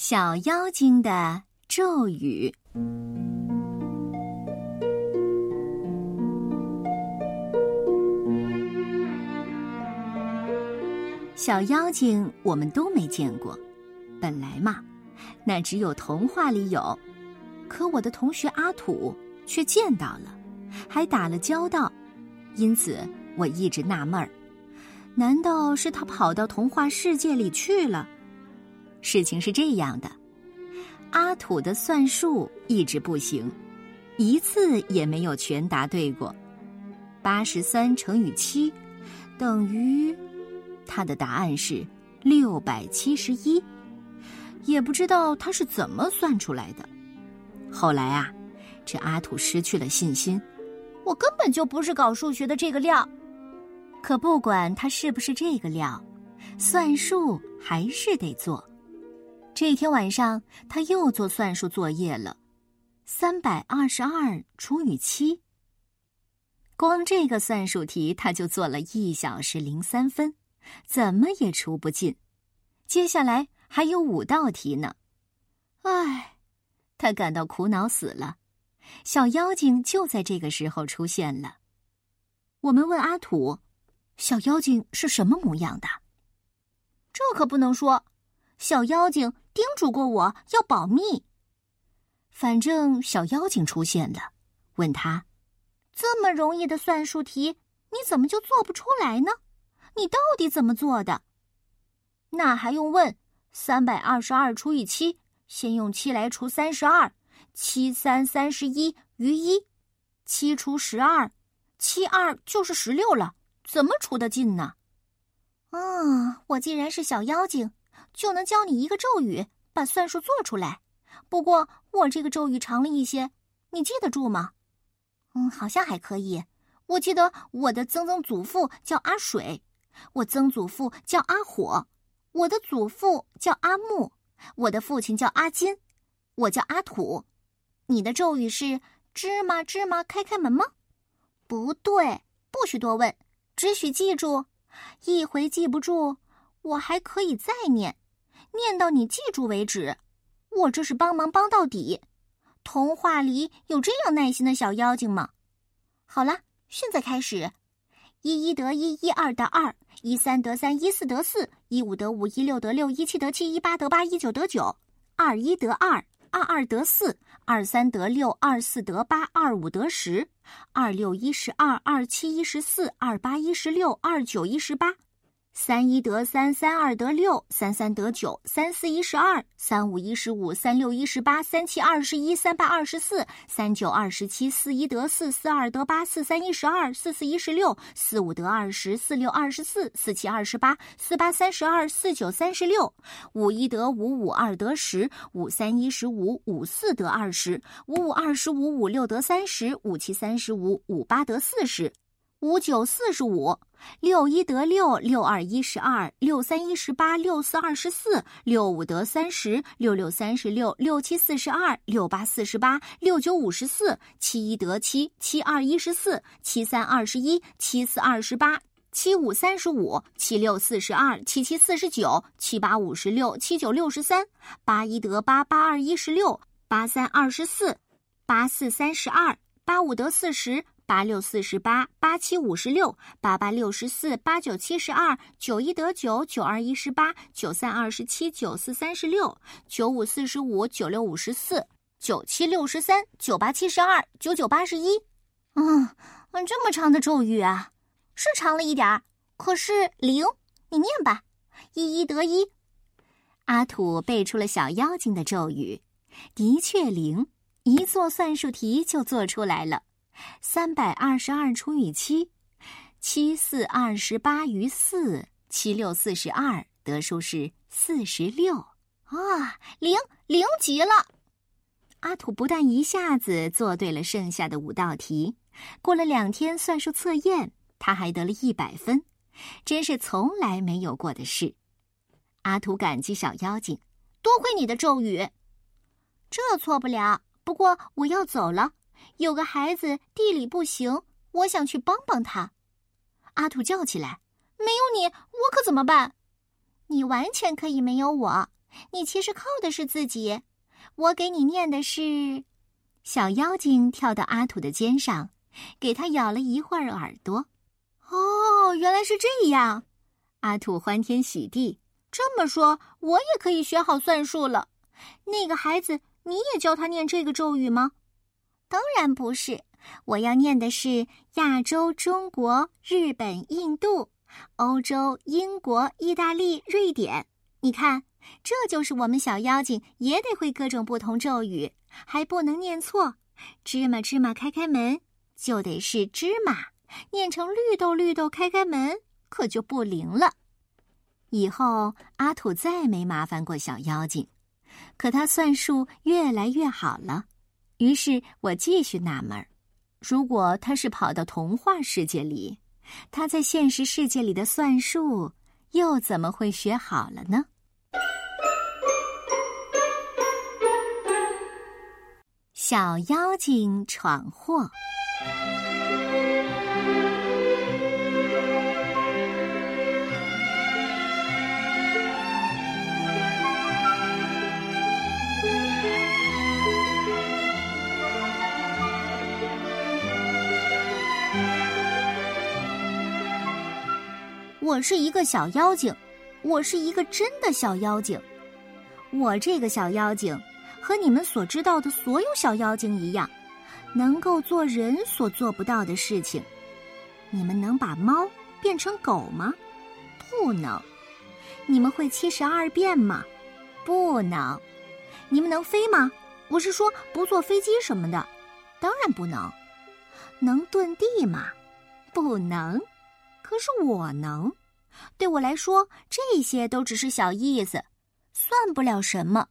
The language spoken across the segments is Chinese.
小妖精的咒语。小妖精我们都没见过，本来嘛，那只有童话里有。可我的同学阿土却见到了，还打了交道，因此我一直纳闷儿：难道是他跑到童话世界里去了？事情是这样的，阿土的算术一直不行，一次也没有全答对过。八十三乘以七等于，他的答案是六百七十一，也不知道他是怎么算出来的。后来啊，这阿土失去了信心，我根本就不是搞数学的这个料。可不管他是不是这个料，算术还是得做。这一天晚上，他又做算术作业了，三百二十二除以七。光这个算术题，他就做了一小时零三分，怎么也出不进。接下来还有五道题呢，唉，他感到苦恼死了。小妖精就在这个时候出现了。我们问阿土，小妖精是什么模样的？这可不能说。小妖精叮嘱过我要保密。反正小妖精出现了，问他：“这么容易的算术题，你怎么就做不出来呢？你到底怎么做的？”那还用问？三百二十二除以七，先用七来除三十二，七三三十一余一，七除十二，七二就是十六了，怎么除得进呢？啊，我既然是小妖精。就能教你一个咒语，把算术做出来。不过我这个咒语长了一些，你记得住吗？嗯，好像还可以。我记得我的曾曾祖父叫阿水，我曾祖父叫阿火，我的祖父叫阿木，我的父亲叫阿金，我叫阿土。你的咒语是芝麻芝麻开开门吗？不对，不许多问，只许记住。一回记不住。我还可以再念，念到你记住为止。我这是帮忙帮到底。童话里有这样耐心的小妖精吗？好了，现在开始：一一得一，一二得二，一三得三，一四得四，一五得五，一六得六，一七得七，一八得八，一九得九，二一得二，二二得四，二三得六，二四得八，二五得十，二六一十二，二七一十四，二八一十六，二九一十八。三一得三，三二得六，三三得九，三四一十二，三五一十五，三六一十八，三七二十一，三八二十四，三九二十七，四一得四，四二得八，四三一十二，四四一十六，四五得二十，四六二十四，四七二十八，四八三十二，四九三十六，五一得五，五二得十，五三一十五，五四得二十，五五二十五，五六得三十，五七三十五，五八得四十。五九四十五，六一得六，六二一十二，六三一十八，六四二十四，六五得三十，六六三十六，六七四十二，六八四十八，六九五十四，七一得七，七二一十四，七三二十一，七四二十八，七五三十五，七六四十二，七七四十九，七八五十六，七九六十三，八一得八，八二一十六，八三二十四，八四三十二，八五得四十。八六四十八，八七五十六，八八六十四，八九七十二，九一得九，九二一十八，九三二十七，九四三十六，九五四十五，九六五十四，九七六十三，九八七十二，九九八十一。嗯，这么长的咒语啊，是长了一点儿，可是零，你念吧。一一得一，阿土背出了小妖精的咒语，的确灵，一做算术题就做出来了。三百二十二除以七，七四二十八余四，七六四十二，得数是四十六啊！零零极了！阿土不但一下子做对了剩下的五道题，过了两天算术测验，他还得了一百分，真是从来没有过的事。阿土感激小妖精，多亏你的咒语，这错不了。不过我要走了。有个孩子地理不行，我想去帮帮他。阿土叫起来：“没有你，我可怎么办？你完全可以没有我。你其实靠的是自己。我给你念的是。小妖精跳到阿土的肩上，给他咬了一会儿耳朵。哦，原来是这样！阿土欢天喜地。这么说，我也可以学好算术了。那个孩子，你也教他念这个咒语吗？当然不是，我要念的是亚洲、中国、日本、印度、欧洲、英国、意大利、瑞典。你看，这就是我们小妖精也得会各种不同咒语，还不能念错。芝麻芝麻开开门，就得是芝麻；念成绿豆绿豆开开门，可就不灵了。以后阿土再没麻烦过小妖精，可他算术越来越好了。于是我继续纳闷：如果他是跑到童话世界里，他在现实世界里的算术又怎么会学好了呢？小妖精闯祸。我是一个小妖精，我是一个真的小妖精。我这个小妖精和你们所知道的所有小妖精一样，能够做人所做不到的事情。你们能把猫变成狗吗？不能。你们会七十二变吗？不能。你们能飞吗？我是说不坐飞机什么的，当然不能。能遁地吗？不能。可是我能。对我来说，这些都只是小意思，算不了什么。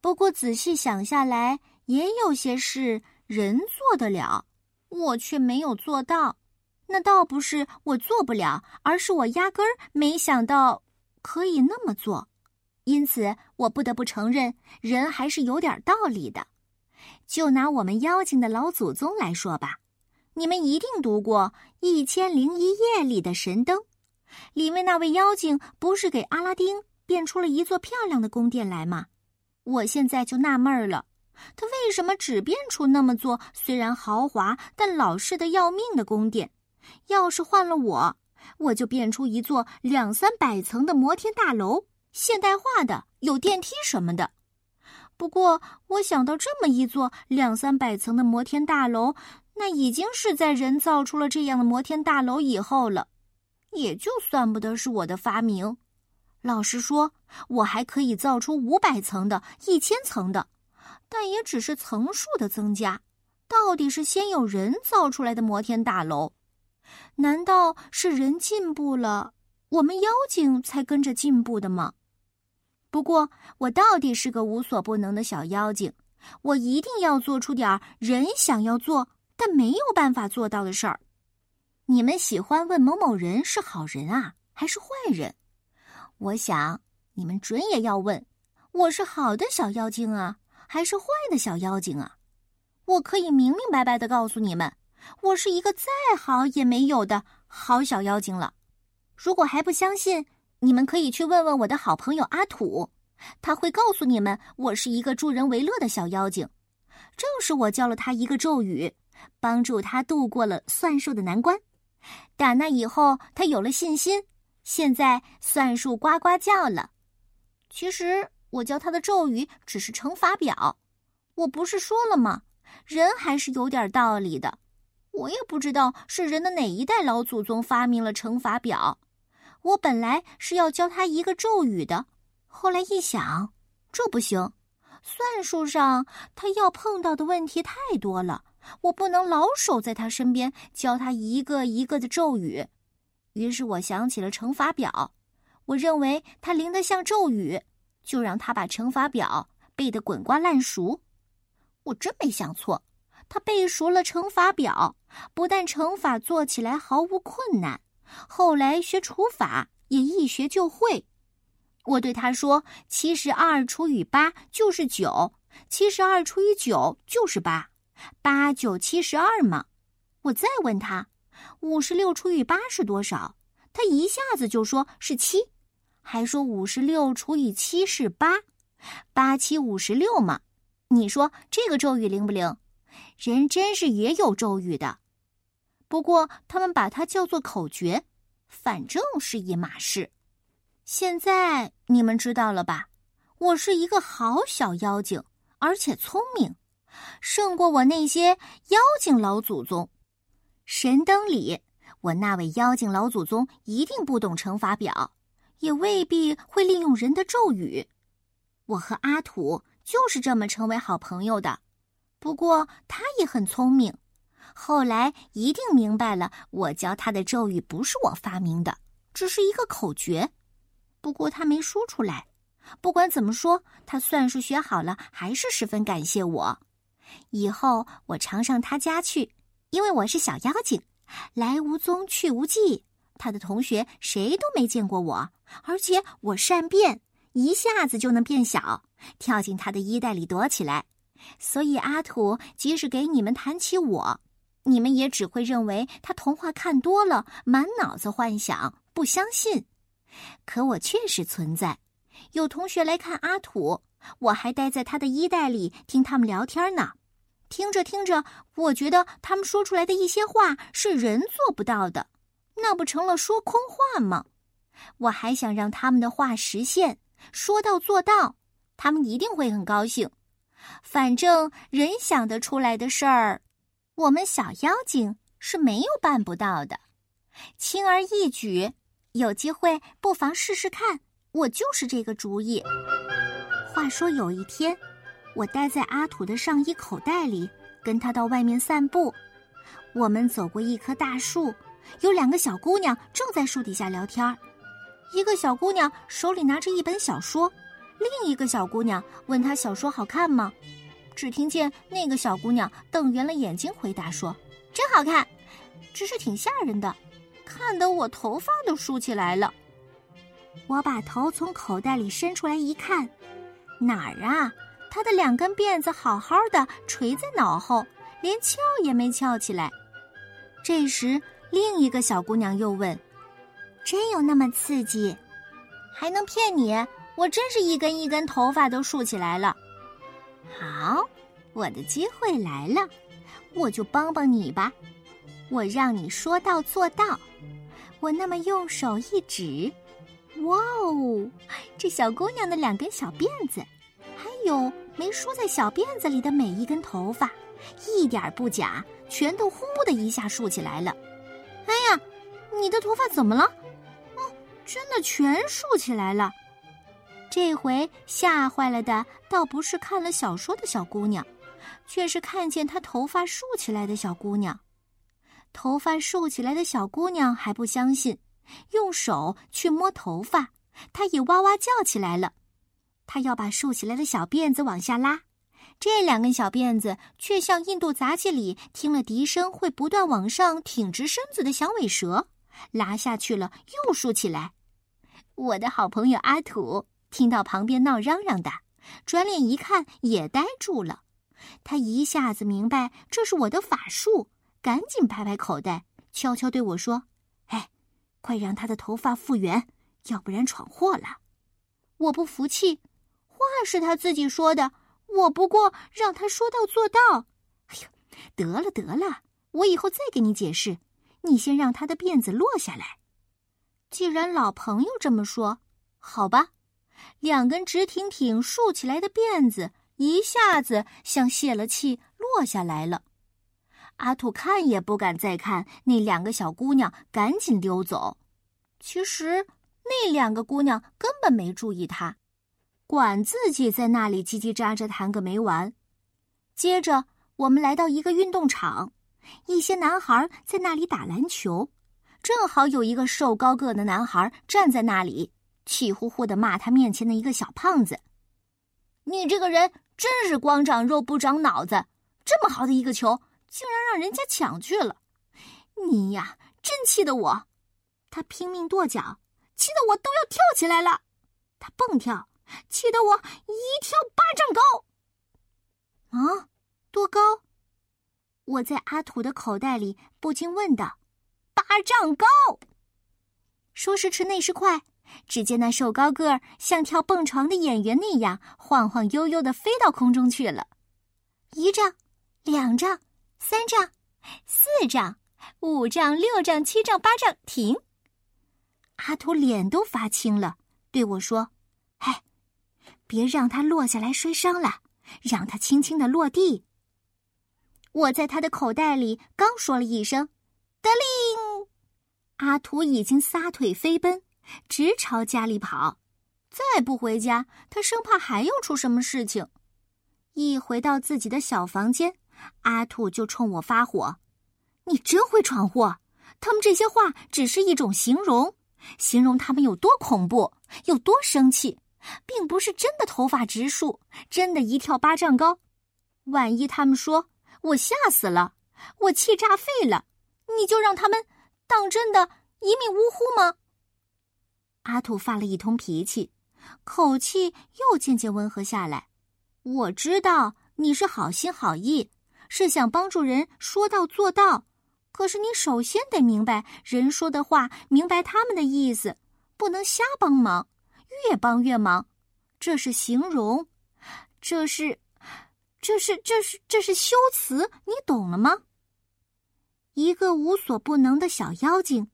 不过仔细想下来，也有些事人做得了，我却没有做到。那倒不是我做不了，而是我压根儿没想到可以那么做。因此，我不得不承认，人还是有点道理的。就拿我们妖精的老祖宗来说吧，你们一定读过《一千零一夜》里的神灯。里面那位妖精不是给阿拉丁变出了一座漂亮的宫殿来吗？我现在就纳闷了，他为什么只变出那么座虽然豪华但老式的要命的宫殿？要是换了我，我就变出一座两三百层的摩天大楼，现代化的，有电梯什么的。不过，我想到这么一座两三百层的摩天大楼，那已经是在人造出了这样的摩天大楼以后了。也就算不得是我的发明。老实说，我还可以造出五百层的、一千层的，但也只是层数的增加。到底是先有人造出来的摩天大楼？难道是人进步了，我们妖精才跟着进步的吗？不过，我到底是个无所不能的小妖精，我一定要做出点人想要做但没有办法做到的事儿。你们喜欢问某某人是好人啊，还是坏人？我想你们准也要问：我是好的小妖精啊，还是坏的小妖精啊？我可以明明白白的告诉你们，我是一个再好也没有的好小妖精了。如果还不相信，你们可以去问问我的好朋友阿土，他会告诉你们，我是一个助人为乐的小妖精。正是我教了他一个咒语，帮助他度过了算术的难关。打那以后，他有了信心，现在算术呱呱叫了。其实我教他的咒语只是乘法表，我不是说了吗？人还是有点道理的。我也不知道是人的哪一代老祖宗发明了乘法表。我本来是要教他一个咒语的，后来一想，这不行，算术上他要碰到的问题太多了。我不能老守在他身边教他一个一个的咒语，于是我想起了乘法表。我认为他灵得像咒语，就让他把乘法表背得滚瓜烂熟。我真没想错，他背熟了乘法表，不但乘法做起来毫无困难，后来学除法也一学就会。我对他说：“七十二除以八就是九，七十二除以九就是八。”八九七十二嘛，我再问他，五十六除以八是多少？他一下子就说是七，还说五十六除以七是八，八七五十六嘛。你说这个咒语灵不灵？人真是也有咒语的，不过他们把它叫做口诀，反正是一码事。现在你们知道了吧？我是一个好小妖精，而且聪明，胜过我那些妖精老祖宗。神灯里，我那位妖精老祖宗一定不懂乘法表。也未必会利用人的咒语。我和阿土就是这么成为好朋友的。不过他也很聪明，后来一定明白了，我教他的咒语不是我发明的，只是一个口诀。不过他没说出来。不管怎么说，他算术学好了，还是十分感谢我。以后我常上他家去，因为我是小妖精，来无踪，去无迹。他的同学谁都没见过我，而且我善变，一下子就能变小，跳进他的衣袋里躲起来。所以阿土即使给你们谈起我，你们也只会认为他童话看多了，满脑子幻想，不相信。可我确实存在。有同学来看阿土，我还待在他的衣袋里听他们聊天呢。听着听着，我觉得他们说出来的一些话是人做不到的。那不成了说空话吗？我还想让他们的话实现，说到做到，他们一定会很高兴。反正人想得出来的事儿，我们小妖精是没有办不到的，轻而易举。有机会不妨试试看，我就是这个主意。话说有一天，我待在阿土的上衣口袋里，跟他到外面散步。我们走过一棵大树。有两个小姑娘正在树底下聊天一个小姑娘手里拿着一本小说，另一个小姑娘问她小说好看吗？只听见那个小姑娘瞪圆了眼睛回答说：“真好看，只是挺吓人的，看得我头发都竖起来了。”我把头从口袋里伸出来一看，哪儿啊？她的两根辫子好好的垂在脑后，连翘也没翘起来。这时。另一个小姑娘又问：“真有那么刺激？还能骗你？我真是一根一根头发都竖起来了。”好，我的机会来了，我就帮帮你吧。我让你说到做到。我那么用手一指，哇哦，这小姑娘的两根小辫子，还有没梳在小辫子里的每一根头发，一点不假，全都呼的一下竖起来了。哎呀，你的头发怎么了？哦，真的全竖起来了。这回吓坏了的倒不是看了小说的小姑娘，却是看见她头发竖起来的小姑娘。头发竖起来的小姑娘还不相信，用手去摸头发，它也哇哇叫起来了。它要把竖起来的小辫子往下拉。这两根小辫子却像印度杂技里听了笛声会不断往上挺直身子的响尾蛇，拉下去了又竖起来。我的好朋友阿土听到旁边闹嚷嚷的，转脸一看也呆住了。他一下子明白这是我的法术，赶紧拍拍口袋，悄悄对我说：“，快让他的头发复原，要不然闯祸了。”我不服气，话是他自己说的。我不过让他说到做到。哎呦，得了得了，我以后再给你解释。你先让他的辫子落下来。既然老朋友这么说，好吧。两根直挺挺竖起来的辫子一下子像泄了气落下来了。阿土看也不敢再看，那两个小姑娘赶紧溜走。其实那两个姑娘根本没注意他。管自己在那里叽叽喳喳谈个没完。接着，我们来到一个运动场，一些男孩在那里打篮球，正好有一个瘦高个的男孩站在那里，气呼呼的骂他面前的一个小胖子：“你这个人真是光长肉不长脑子！这么好的一个球，竟然让人家抢去了！你呀，真气得我！”他拼命跺脚，气得我都要跳起来了。他蹦跳。气得我一跳八丈高。啊，多高？我在阿土的口袋里不禁问道：“八丈高。”说时迟，那时快，只见那瘦高个儿像跳蹦床的演员那样晃晃悠悠的飞到空中去了，一丈，两丈，三丈，四丈，五丈，六丈，七丈，八丈，停。阿图脸都发青了，对我说：“哎，别让他落下来摔伤了，让他轻轻的落地。”我在他的口袋里刚说了一声“得令”，阿图已经撒腿飞奔。直朝家里跑，再不回家，他生怕还要出什么事情。一回到自己的小房间，阿兔就冲我发火：“你真会闯祸！他们这些话只是一种形容，形容他们有多恐怖，有多生气，并不是真的头发直竖，真的一跳八丈高。万一他们说我吓死了，我气炸肺了，你就让他们当真的一命呜呼吗？”阿土发了一通脾气，口气又渐渐温和下来。我知道你是好心好意，是想帮助人说到做到。可是你首先得明白人说的话，明白他们的意思，不能瞎帮忙，越帮越忙。这是形容，这是，这是，这是，这是修辞，你懂了吗？一个无所不能的小妖精。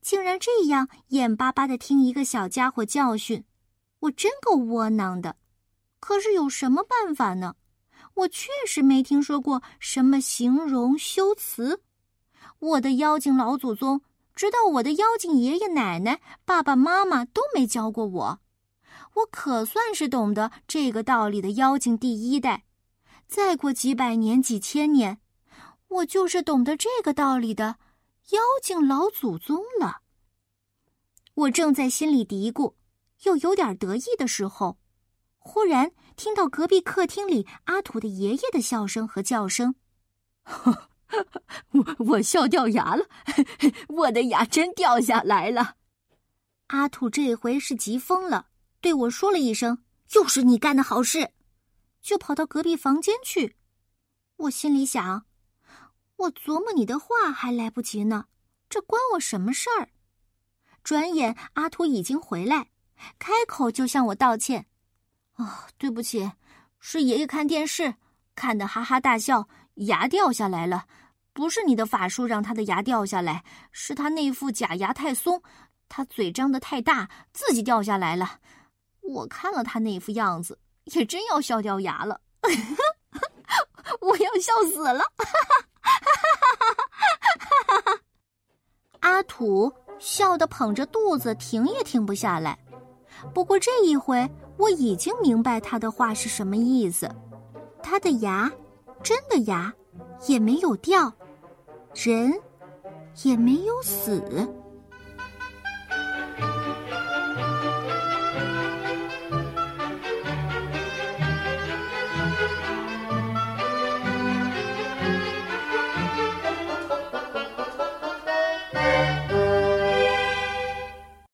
竟然这样眼巴巴的听一个小家伙教训，我真够窝囊的。可是有什么办法呢？我确实没听说过什么形容修辞。我的妖精老祖宗，直到我的妖精爷爷奶奶、爸爸妈妈都没教过我。我可算是懂得这个道理的妖精第一代。再过几百年、几千年，我就是懂得这个道理的。妖精老祖宗了。我正在心里嘀咕，又有点得意的时候，忽然听到隔壁客厅里阿土的爷爷的笑声和叫声：“ 我我笑掉牙了，我的牙真掉下来了。”阿土这回是急疯了，对我说了一声：“又是你干的好事！”就跑到隔壁房间去。我心里想。我琢磨你的话还来不及呢，这关我什么事儿？转眼阿土已经回来，开口就向我道歉：“哦，对不起，是爷爷看电视看的哈哈大笑，牙掉下来了。不是你的法术让他的牙掉下来，是他那副假牙太松，他嘴张得太大，自己掉下来了。我看了他那副样子，也真要笑掉牙了，我要笑死了。”阿土笑得捧着肚子，停也停不下来。不过这一回，我已经明白他的话是什么意思。他的牙，真的牙，也没有掉，人，也没有死。